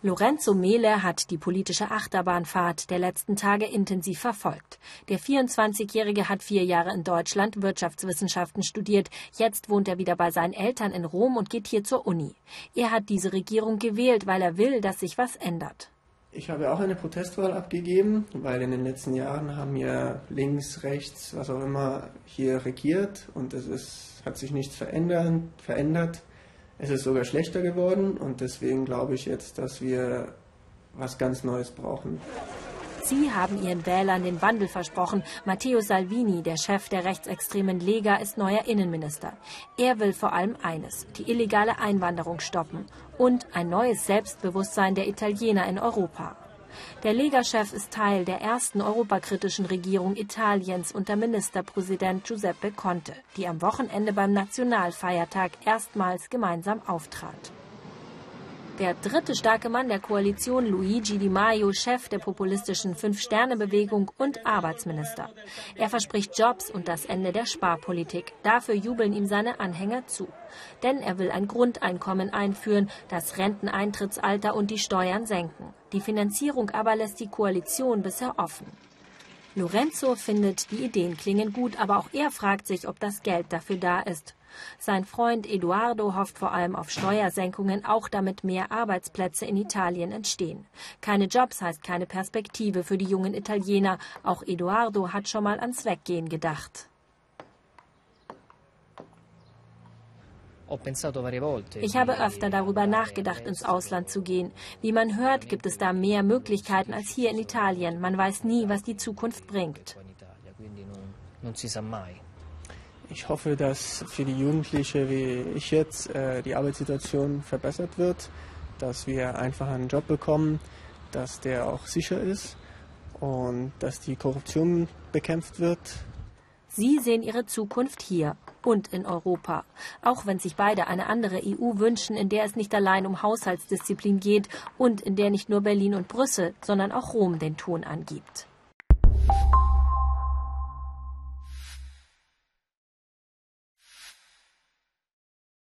Lorenzo Mele hat die politische Achterbahnfahrt der letzten Tage intensiv verfolgt. Der 24-Jährige hat vier Jahre in Deutschland Wirtschaftswissenschaften studiert. Jetzt wohnt er wieder bei seinen Eltern in Rom und geht hier zur Uni. Er hat diese Regierung gewählt, weil er will, dass sich was ändert. Ich habe auch eine Protestwahl abgegeben, weil in den letzten Jahren haben ja links, rechts, was auch immer hier regiert und es ist, hat sich nichts verändert. Es ist sogar schlechter geworden und deswegen glaube ich jetzt, dass wir was ganz Neues brauchen. Sie haben ihren Wählern den Wandel versprochen. Matteo Salvini, der Chef der rechtsextremen Lega, ist neuer Innenminister. Er will vor allem eines, die illegale Einwanderung stoppen und ein neues Selbstbewusstsein der Italiener in Europa. Der Lega-Chef ist Teil der ersten europakritischen Regierung Italiens unter Ministerpräsident Giuseppe Conte, die am Wochenende beim Nationalfeiertag erstmals gemeinsam auftrat. Der dritte starke Mann der Koalition, Luigi Di Maio, Chef der populistischen Fünf-Sterne-Bewegung und Arbeitsminister. Er verspricht Jobs und das Ende der Sparpolitik. Dafür jubeln ihm seine Anhänger zu. Denn er will ein Grundeinkommen einführen, das Renteneintrittsalter und die Steuern senken. Die Finanzierung aber lässt die Koalition bisher offen. Lorenzo findet, die Ideen klingen gut, aber auch er fragt sich, ob das Geld dafür da ist. Sein Freund Eduardo hofft vor allem auf Steuersenkungen, auch damit mehr Arbeitsplätze in Italien entstehen. Keine Jobs heißt keine Perspektive für die jungen Italiener. Auch Eduardo hat schon mal ans Weggehen gedacht. Ich habe öfter darüber nachgedacht, ins Ausland zu gehen. Wie man hört, gibt es da mehr Möglichkeiten als hier in Italien. Man weiß nie, was die Zukunft bringt. Ich hoffe, dass für die Jugendliche wie ich jetzt äh, die Arbeitssituation verbessert wird, dass wir einfach einen Job bekommen, dass der auch sicher ist und dass die Korruption bekämpft wird. Sie sehen ihre Zukunft hier und in Europa. Auch wenn sich beide eine andere EU wünschen, in der es nicht allein um Haushaltsdisziplin geht und in der nicht nur Berlin und Brüssel, sondern auch Rom den Ton angibt.